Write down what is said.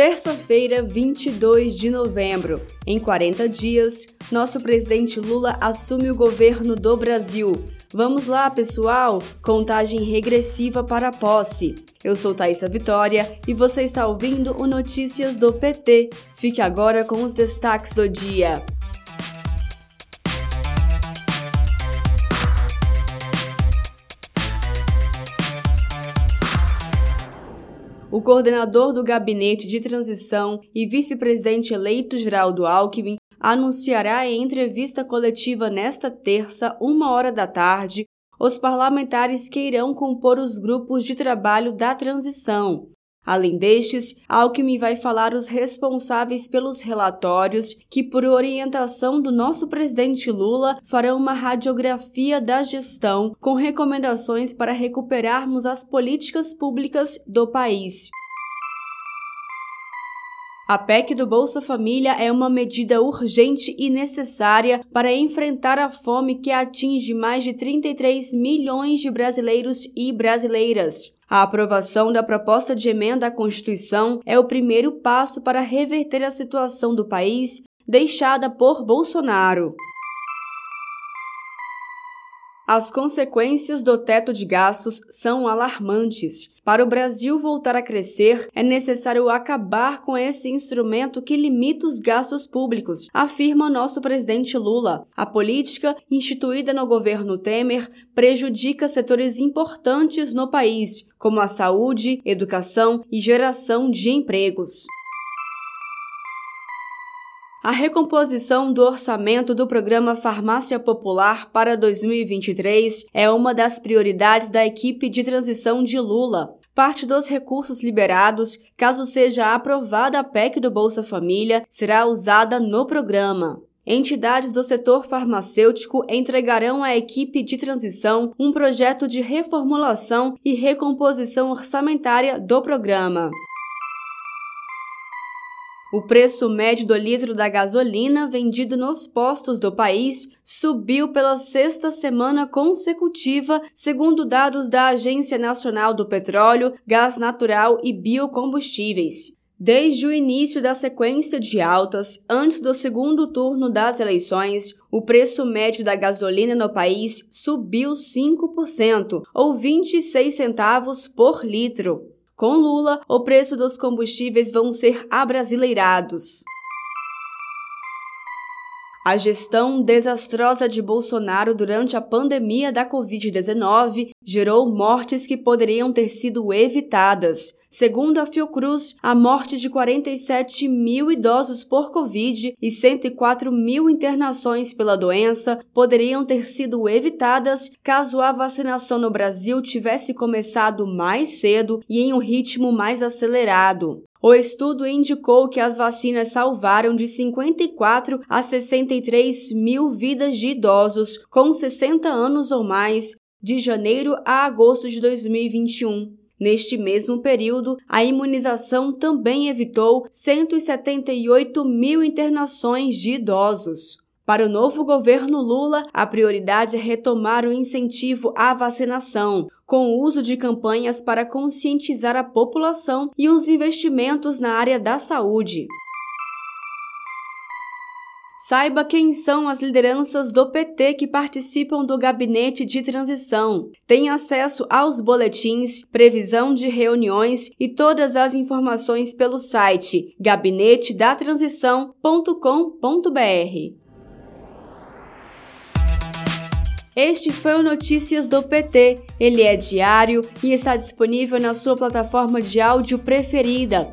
Terça-feira, 22 de novembro. Em 40 dias, nosso presidente Lula assume o governo do Brasil. Vamos lá, pessoal! Contagem regressiva para a posse. Eu sou Thaisa Vitória e você está ouvindo o Notícias do PT. Fique agora com os destaques do dia. O coordenador do Gabinete de Transição e vice-presidente eleito Geraldo Alckmin anunciará em entrevista coletiva nesta terça, uma hora da tarde, os parlamentares que irão compor os grupos de trabalho da transição. Além destes, Alckmin vai falar os responsáveis pelos relatórios que, por orientação do nosso presidente Lula, farão uma radiografia da gestão com recomendações para recuperarmos as políticas públicas do país. A PEC do Bolsa Família é uma medida urgente e necessária para enfrentar a fome que atinge mais de 33 milhões de brasileiros e brasileiras. A aprovação da proposta de emenda à Constituição é o primeiro passo para reverter a situação do país deixada por Bolsonaro. As consequências do teto de gastos são alarmantes. Para o Brasil voltar a crescer, é necessário acabar com esse instrumento que limita os gastos públicos, afirma nosso presidente Lula. A política, instituída no governo Temer, prejudica setores importantes no país, como a saúde, educação e geração de empregos. A recomposição do orçamento do programa Farmácia Popular para 2023 é uma das prioridades da equipe de transição de Lula. Parte dos recursos liberados, caso seja aprovada a PEC do Bolsa Família, será usada no programa. Entidades do setor farmacêutico entregarão à equipe de transição um projeto de reformulação e recomposição orçamentária do programa. O preço médio do litro da gasolina vendido nos postos do país subiu pela sexta semana consecutiva, segundo dados da Agência Nacional do Petróleo, Gás Natural e Biocombustíveis. Desde o início da sequência de altas, antes do segundo turno das eleições, o preço médio da gasolina no país subiu 5%, ou 26 centavos por litro. Com Lula, o preço dos combustíveis vão ser abrasileirados. A gestão desastrosa de Bolsonaro durante a pandemia da Covid-19 gerou mortes que poderiam ter sido evitadas. Segundo a Fiocruz, a morte de 47 mil idosos por Covid e 104 mil internações pela doença poderiam ter sido evitadas caso a vacinação no Brasil tivesse começado mais cedo e em um ritmo mais acelerado. O estudo indicou que as vacinas salvaram de 54 a 63 mil vidas de idosos com 60 anos ou mais de janeiro a agosto de 2021. Neste mesmo período, a imunização também evitou 178 mil internações de idosos. Para o novo governo Lula, a prioridade é retomar o incentivo à vacinação, com o uso de campanhas para conscientizar a população e os investimentos na área da saúde. Saiba quem são as lideranças do PT que participam do gabinete de transição. Tem acesso aos boletins, previsão de reuniões e todas as informações pelo site gabinetedatransição.com.br. Este foi o Notícias do PT. Ele é diário e está disponível na sua plataforma de áudio preferida.